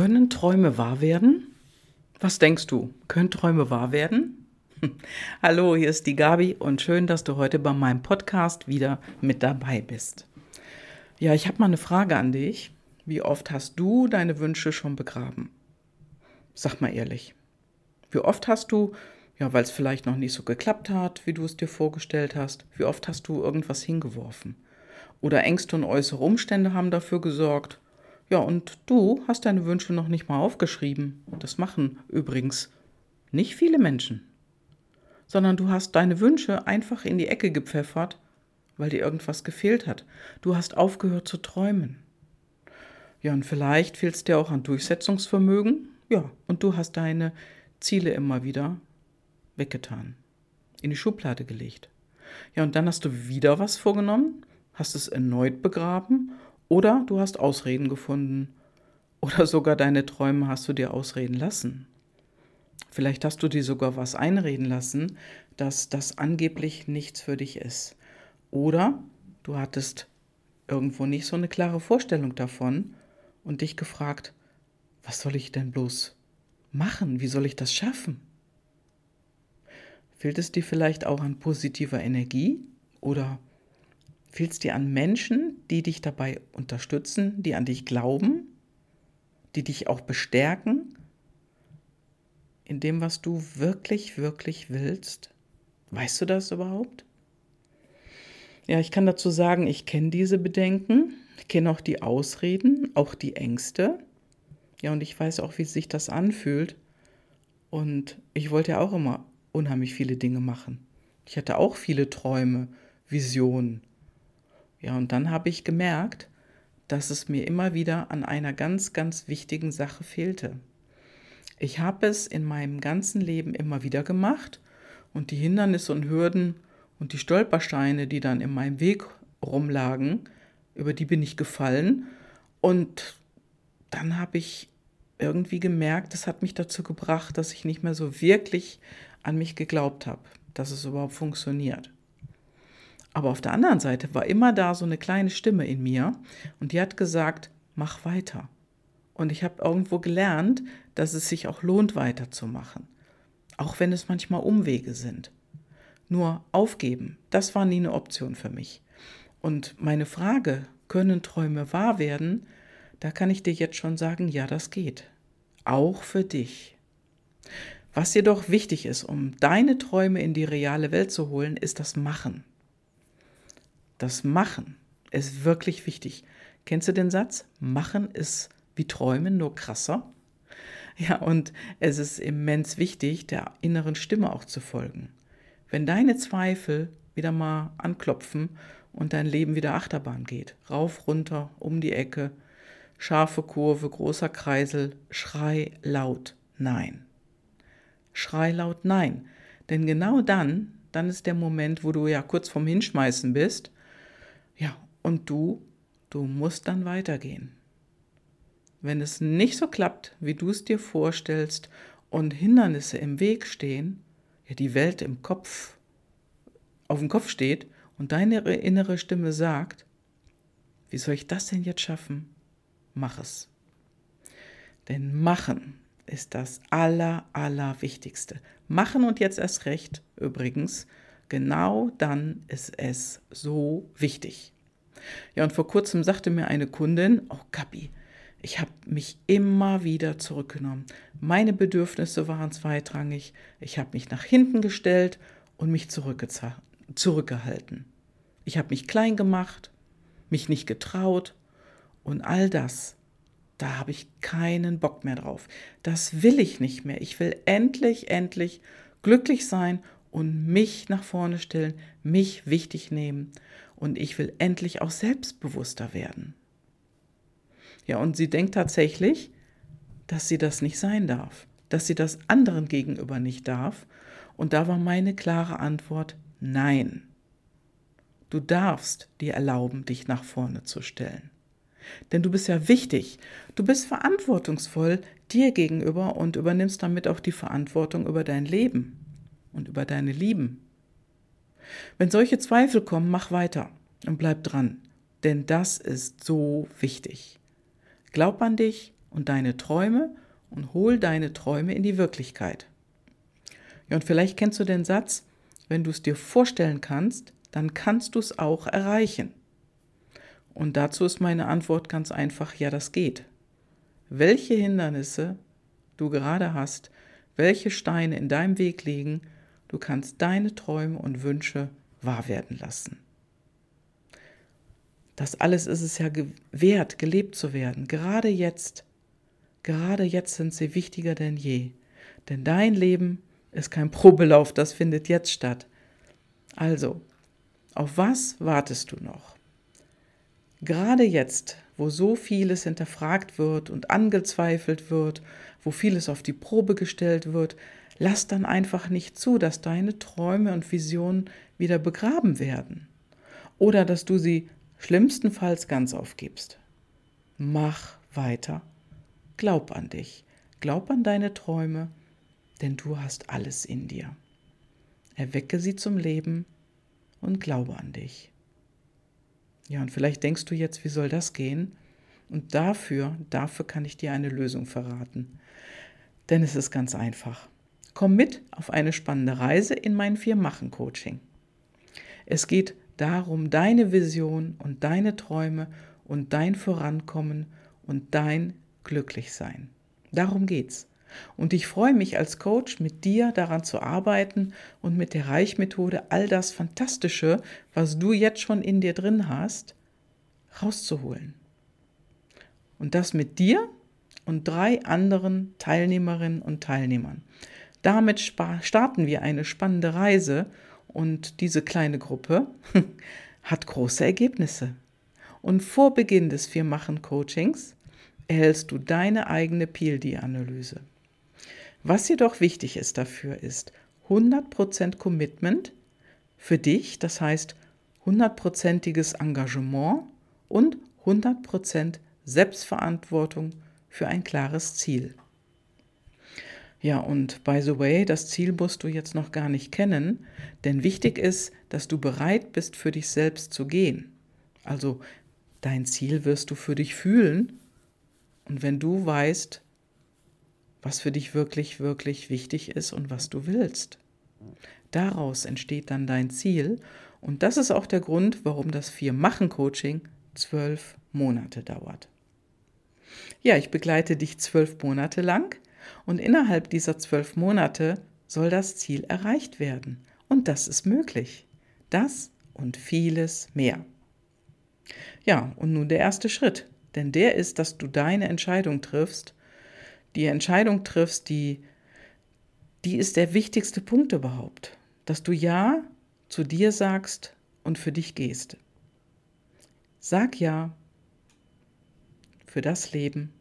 Können Träume wahr werden? Was denkst du? Können Träume wahr werden? Hallo, hier ist die Gabi und schön, dass du heute bei meinem Podcast wieder mit dabei bist. Ja, ich habe mal eine Frage an dich. Wie oft hast du deine Wünsche schon begraben? Sag mal ehrlich. Wie oft hast du, ja, weil es vielleicht noch nicht so geklappt hat, wie du es dir vorgestellt hast, wie oft hast du irgendwas hingeworfen? Oder Ängste und äußere Umstände haben dafür gesorgt, ja, und du hast deine Wünsche noch nicht mal aufgeschrieben. Das machen übrigens nicht viele Menschen. Sondern du hast deine Wünsche einfach in die Ecke gepfeffert, weil dir irgendwas gefehlt hat. Du hast aufgehört zu träumen. Ja, und vielleicht fehlt es dir auch an Durchsetzungsvermögen. Ja, und du hast deine Ziele immer wieder weggetan, in die Schublade gelegt. Ja, und dann hast du wieder was vorgenommen, hast es erneut begraben oder du hast Ausreden gefunden. Oder sogar deine Träume hast du dir ausreden lassen. Vielleicht hast du dir sogar was einreden lassen, dass das angeblich nichts für dich ist. Oder du hattest irgendwo nicht so eine klare Vorstellung davon und dich gefragt, was soll ich denn bloß machen? Wie soll ich das schaffen? Fehlt es dir vielleicht auch an positiver Energie oder Fehlt es dir an Menschen, die dich dabei unterstützen, die an dich glauben, die dich auch bestärken in dem, was du wirklich, wirklich willst? Weißt du das überhaupt? Ja, ich kann dazu sagen, ich kenne diese Bedenken, ich kenne auch die Ausreden, auch die Ängste. Ja, und ich weiß auch, wie sich das anfühlt. Und ich wollte ja auch immer unheimlich viele Dinge machen. Ich hatte auch viele Träume, Visionen. Ja, und dann habe ich gemerkt, dass es mir immer wieder an einer ganz, ganz wichtigen Sache fehlte. Ich habe es in meinem ganzen Leben immer wieder gemacht und die Hindernisse und Hürden und die Stolpersteine, die dann in meinem Weg rumlagen, über die bin ich gefallen und dann habe ich irgendwie gemerkt, das hat mich dazu gebracht, dass ich nicht mehr so wirklich an mich geglaubt habe, dass es überhaupt funktioniert. Aber auf der anderen Seite war immer da so eine kleine Stimme in mir und die hat gesagt, mach weiter. Und ich habe irgendwo gelernt, dass es sich auch lohnt, weiterzumachen. Auch wenn es manchmal Umwege sind. Nur aufgeben, das war nie eine Option für mich. Und meine Frage, können Träume wahr werden? Da kann ich dir jetzt schon sagen, ja, das geht. Auch für dich. Was jedoch wichtig ist, um deine Träume in die reale Welt zu holen, ist das Machen. Das Machen ist wirklich wichtig. Kennst du den Satz? Machen ist wie Träumen, nur krasser. Ja, und es ist immens wichtig, der inneren Stimme auch zu folgen. Wenn deine Zweifel wieder mal anklopfen und dein Leben wieder Achterbahn geht, rauf, runter, um die Ecke, scharfe Kurve, großer Kreisel, schrei laut Nein. Schrei laut Nein. Denn genau dann, dann ist der Moment, wo du ja kurz vorm Hinschmeißen bist ja, und du, du musst dann weitergehen. Wenn es nicht so klappt, wie du es dir vorstellst und Hindernisse im Weg stehen, ja, die Welt im Kopf, auf dem Kopf steht und deine innere Stimme sagt, wie soll ich das denn jetzt schaffen? Mach es. Denn machen ist das aller, aller Wichtigste. Machen und jetzt erst recht, übrigens, Genau dann ist es so wichtig. Ja, und vor kurzem sagte mir eine Kundin, oh Gabi, ich habe mich immer wieder zurückgenommen. Meine Bedürfnisse waren zweitrangig. Ich habe mich nach hinten gestellt und mich zurückgehalten. Ich habe mich klein gemacht, mich nicht getraut und all das, da habe ich keinen Bock mehr drauf. Das will ich nicht mehr. Ich will endlich, endlich glücklich sein und mich nach vorne stellen, mich wichtig nehmen und ich will endlich auch selbstbewusster werden. Ja, und sie denkt tatsächlich, dass sie das nicht sein darf, dass sie das anderen gegenüber nicht darf. Und da war meine klare Antwort, nein. Du darfst dir erlauben, dich nach vorne zu stellen. Denn du bist ja wichtig, du bist verantwortungsvoll dir gegenüber und übernimmst damit auch die Verantwortung über dein Leben und über deine Lieben. Wenn solche Zweifel kommen, mach weiter und bleib dran, denn das ist so wichtig. Glaub an dich, und deine Träume und hol deine Träume in die Wirklichkeit. Ja, und vielleicht kennst du den Satz, wenn du es dir vorstellen kannst, dann kannst du es auch erreichen. Und dazu ist meine Antwort ganz einfach, ja, das geht. Welche Hindernisse du gerade hast, welche Steine in deinem Weg liegen, du kannst deine Träume und Wünsche wahr werden lassen. Das alles ist es ja wert, gelebt zu werden. Gerade jetzt, gerade jetzt sind sie wichtiger denn je. Denn dein Leben ist kein Probelauf, das findet jetzt statt. Also, auf was wartest du noch? Gerade jetzt, wo so vieles hinterfragt wird und angezweifelt wird, wo vieles auf die Probe gestellt wird, lass dann einfach nicht zu, dass deine Träume und Visionen wieder begraben werden. Oder dass du sie schlimmstenfalls ganz aufgibst. Mach weiter. Glaub an dich. Glaub an deine Träume, denn du hast alles in dir. Erwecke sie zum Leben und glaube an dich. Ja, und vielleicht denkst du jetzt, wie soll das gehen? Und dafür, dafür kann ich dir eine Lösung verraten. Denn es ist ganz einfach. Komm mit auf eine spannende Reise in mein Vier-Machen-Coaching. Es geht darum, deine Vision und deine Träume und dein Vorankommen und dein Glücklichsein. Darum geht's. Und ich freue mich als Coach, mit dir daran zu arbeiten und mit der Reichmethode all das Fantastische, was du jetzt schon in dir drin hast, rauszuholen. Und das mit dir und drei anderen Teilnehmerinnen und Teilnehmern. Damit starten wir eine spannende Reise und diese kleine Gruppe hat große Ergebnisse. Und vor Beginn des Vier-Machen-Coachings erhältst du deine eigene PLD-Analyse. Was jedoch wichtig ist dafür, ist 100% Commitment für dich, das heißt 100%iges Engagement und 100% Selbstverantwortung für ein klares Ziel. Ja, und by the way, das Ziel musst du jetzt noch gar nicht kennen, denn wichtig ist, dass du bereit bist, für dich selbst zu gehen. Also dein Ziel wirst du für dich fühlen. Und wenn du weißt, was für dich wirklich, wirklich wichtig ist und was du willst. Daraus entsteht dann dein Ziel. Und das ist auch der Grund, warum das Vier-Machen-Coaching zwölf Monate dauert. Ja, ich begleite dich zwölf Monate lang und innerhalb dieser zwölf Monate soll das Ziel erreicht werden. Und das ist möglich. Das und vieles mehr. Ja, und nun der erste Schritt. Denn der ist, dass du deine Entscheidung triffst die Entscheidung triffst, die, die ist der wichtigste Punkt überhaupt. Dass du Ja zu dir sagst und für dich gehst. Sag Ja für das Leben,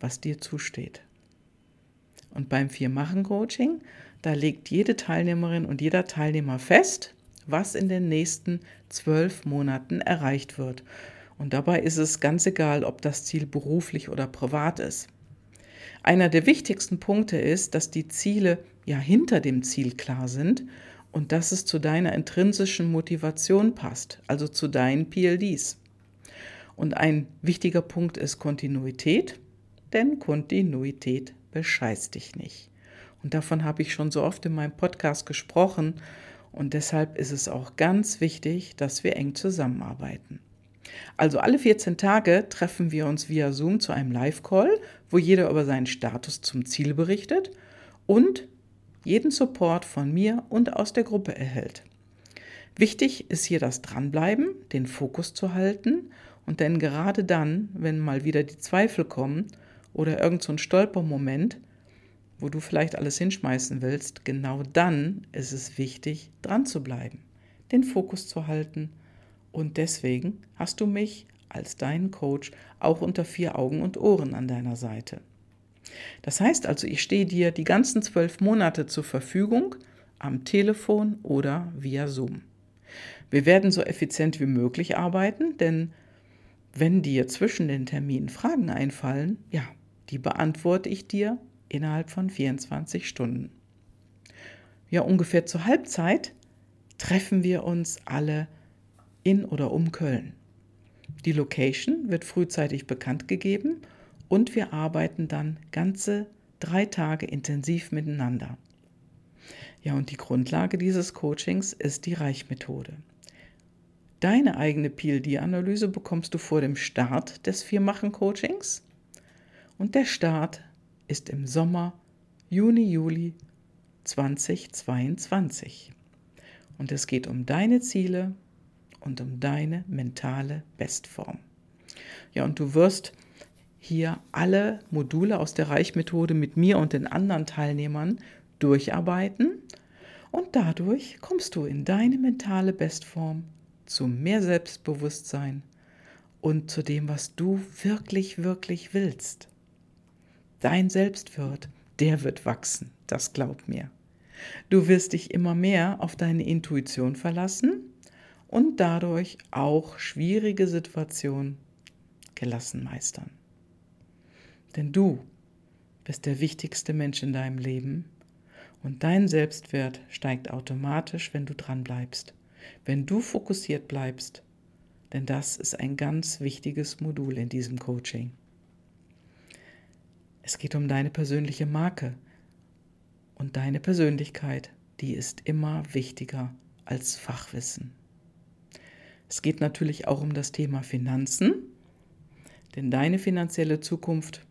was dir zusteht. Und beim Vier-Machen-Coaching, da legt jede Teilnehmerin und jeder Teilnehmer fest, was in den nächsten zwölf Monaten erreicht wird. Und dabei ist es ganz egal, ob das Ziel beruflich oder privat ist. Einer der wichtigsten Punkte ist, dass die Ziele ja hinter dem Ziel klar sind und dass es zu deiner intrinsischen Motivation passt, also zu deinen PLDs. Und ein wichtiger Punkt ist Kontinuität, denn Kontinuität bescheißt dich nicht. Und davon habe ich schon so oft in meinem Podcast gesprochen und deshalb ist es auch ganz wichtig, dass wir eng zusammenarbeiten. Also alle 14 Tage treffen wir uns via Zoom zu einem Live-Call, wo jeder über seinen Status zum Ziel berichtet und jeden Support von mir und aus der Gruppe erhält. Wichtig ist hier das Dranbleiben, den Fokus zu halten und denn gerade dann, wenn mal wieder die Zweifel kommen oder irgend so ein Stolpermoment, wo du vielleicht alles hinschmeißen willst, genau dann ist es wichtig, dran zu bleiben, den Fokus zu halten und deswegen hast du mich als deinen Coach auch unter vier Augen und Ohren an deiner Seite. Das heißt also, ich stehe dir die ganzen zwölf Monate zur Verfügung am Telefon oder via Zoom. Wir werden so effizient wie möglich arbeiten, denn wenn dir zwischen den Terminen Fragen einfallen, ja, die beantworte ich dir innerhalb von 24 Stunden. Ja, ungefähr zur Halbzeit treffen wir uns alle in oder um Köln. Die Location wird frühzeitig bekannt gegeben und wir arbeiten dann ganze drei Tage intensiv miteinander. Ja, und die Grundlage dieses Coachings ist die Reichmethode. Deine eigene PLD-Analyse bekommst du vor dem Start des Viermachen-Coachings und der Start ist im Sommer, Juni, Juli 2022. Und es geht um deine Ziele und um deine mentale Bestform. Ja, und du wirst hier alle Module aus der Reichmethode mit mir und den anderen Teilnehmern durcharbeiten und dadurch kommst du in deine mentale Bestform zu mehr Selbstbewusstsein und zu dem, was du wirklich, wirklich willst. Dein Selbstwert, der wird wachsen, das glaub mir. Du wirst dich immer mehr auf deine Intuition verlassen und dadurch auch schwierige Situationen gelassen meistern. Denn du bist der wichtigste Mensch in deinem Leben und dein Selbstwert steigt automatisch, wenn du dran bleibst, wenn du fokussiert bleibst, denn das ist ein ganz wichtiges Modul in diesem Coaching. Es geht um deine persönliche Marke und deine Persönlichkeit, die ist immer wichtiger als Fachwissen. Es geht natürlich auch um das Thema Finanzen, denn deine finanzielle Zukunft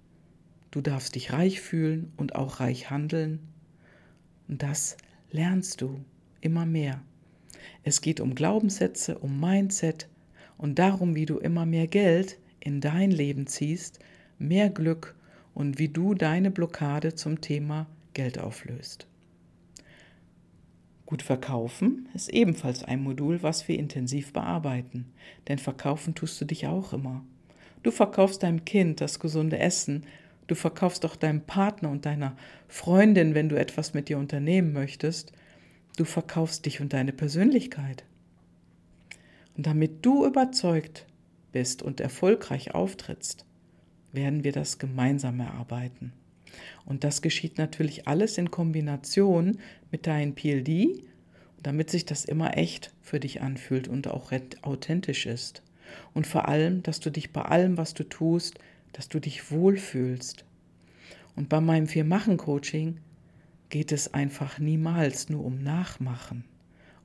Du darfst dich reich fühlen und auch reich handeln. Und das lernst du immer mehr. Es geht um Glaubenssätze, um Mindset und darum, wie du immer mehr Geld in dein Leben ziehst, mehr Glück und wie du deine Blockade zum Thema Geld auflöst. Gut verkaufen ist ebenfalls ein Modul, was wir intensiv bearbeiten, denn verkaufen tust du dich auch immer. Du verkaufst deinem Kind das gesunde Essen Du verkaufst doch deinem Partner und deiner Freundin, wenn du etwas mit dir unternehmen möchtest. Du verkaufst dich und deine Persönlichkeit. Und damit du überzeugt bist und erfolgreich auftrittst, werden wir das gemeinsam erarbeiten. Und das geschieht natürlich alles in Kombination mit deinem PLD, damit sich das immer echt für dich anfühlt und auch authentisch ist. Und vor allem, dass du dich bei allem, was du tust, dass du dich wohlfühlst. Und bei meinem Vier-Machen-Coaching geht es einfach niemals nur um Nachmachen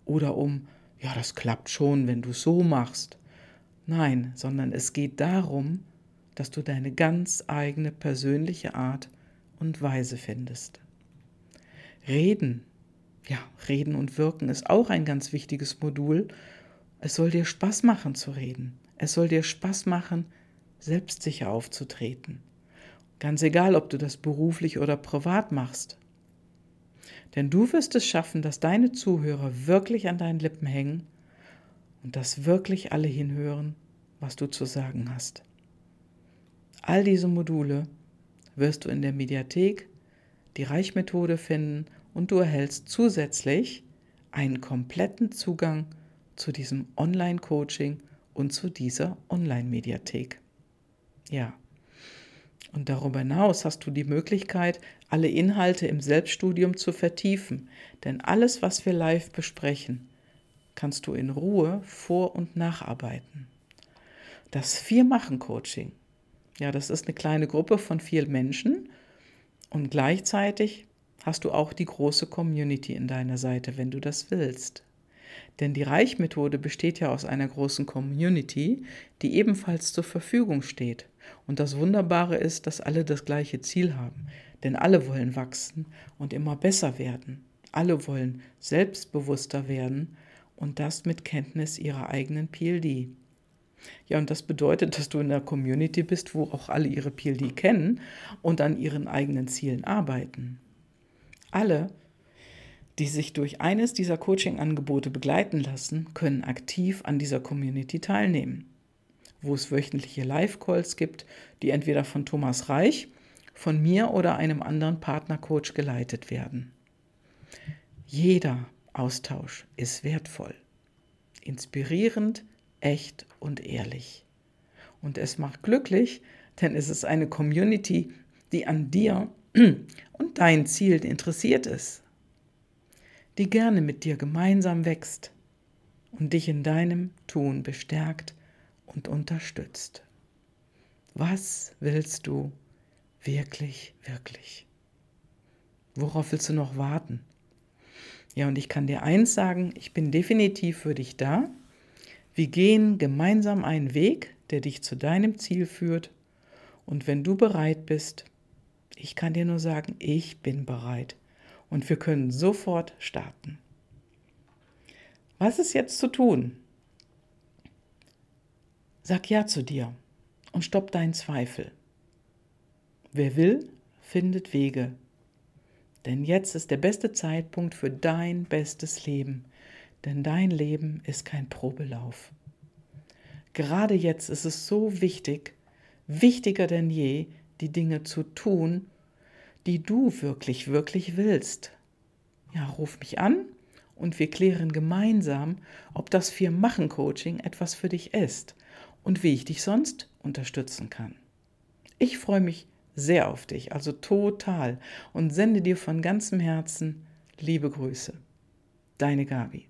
oder um, ja, das klappt schon, wenn du so machst. Nein, sondern es geht darum, dass du deine ganz eigene persönliche Art und Weise findest. Reden, ja, reden und wirken ist auch ein ganz wichtiges Modul. Es soll dir Spaß machen zu reden. Es soll dir Spaß machen, selbstsicher aufzutreten. Ganz egal, ob du das beruflich oder privat machst. Denn du wirst es schaffen, dass deine Zuhörer wirklich an deinen Lippen hängen und dass wirklich alle hinhören, was du zu sagen hast. All diese Module wirst du in der Mediathek, die Reichmethode finden und du erhältst zusätzlich einen kompletten Zugang zu diesem Online-Coaching und zu dieser Online-Mediathek. Ja. Und darüber hinaus hast du die Möglichkeit, alle Inhalte im Selbststudium zu vertiefen. Denn alles, was wir live besprechen, kannst du in Ruhe vor- und nacharbeiten. Das Vier-Machen-Coaching, ja, das ist eine kleine Gruppe von vier Menschen und gleichzeitig hast du auch die große Community in deiner Seite, wenn du das willst. Denn die Reichmethode besteht ja aus einer großen Community, die ebenfalls zur Verfügung steht. Und das Wunderbare ist, dass alle das gleiche Ziel haben. Denn alle wollen wachsen und immer besser werden. Alle wollen selbstbewusster werden und das mit Kenntnis ihrer eigenen PLD. Ja, und das bedeutet, dass du in der Community bist, wo auch alle ihre PLD kennen und an ihren eigenen Zielen arbeiten. Alle, die sich durch eines dieser Coaching-Angebote begleiten lassen, können aktiv an dieser Community teilnehmen wo es wöchentliche Live-Calls gibt, die entweder von Thomas Reich, von mir oder einem anderen Partnercoach geleitet werden. Jeder Austausch ist wertvoll, inspirierend, echt und ehrlich. Und es macht glücklich, denn es ist eine Community, die an dir und dein Ziel interessiert ist, die gerne mit dir gemeinsam wächst und dich in deinem Tun bestärkt und unterstützt. Was willst du wirklich, wirklich? Worauf willst du noch warten? Ja, und ich kann dir eins sagen, ich bin definitiv für dich da. Wir gehen gemeinsam einen Weg, der dich zu deinem Ziel führt. Und wenn du bereit bist, ich kann dir nur sagen, ich bin bereit. Und wir können sofort starten. Was ist jetzt zu tun? Sag Ja zu dir und stopp deinen Zweifel. Wer will, findet Wege. Denn jetzt ist der beste Zeitpunkt für dein bestes Leben. Denn dein Leben ist kein Probelauf. Gerade jetzt ist es so wichtig, wichtiger denn je, die Dinge zu tun, die du wirklich, wirklich willst. Ja, ruf mich an und wir klären gemeinsam, ob das Vier-Machen-Coaching etwas für dich ist und wie ich dich sonst unterstützen kann. Ich freue mich sehr auf dich, also total, und sende dir von ganzem Herzen liebe Grüße. Deine Gabi.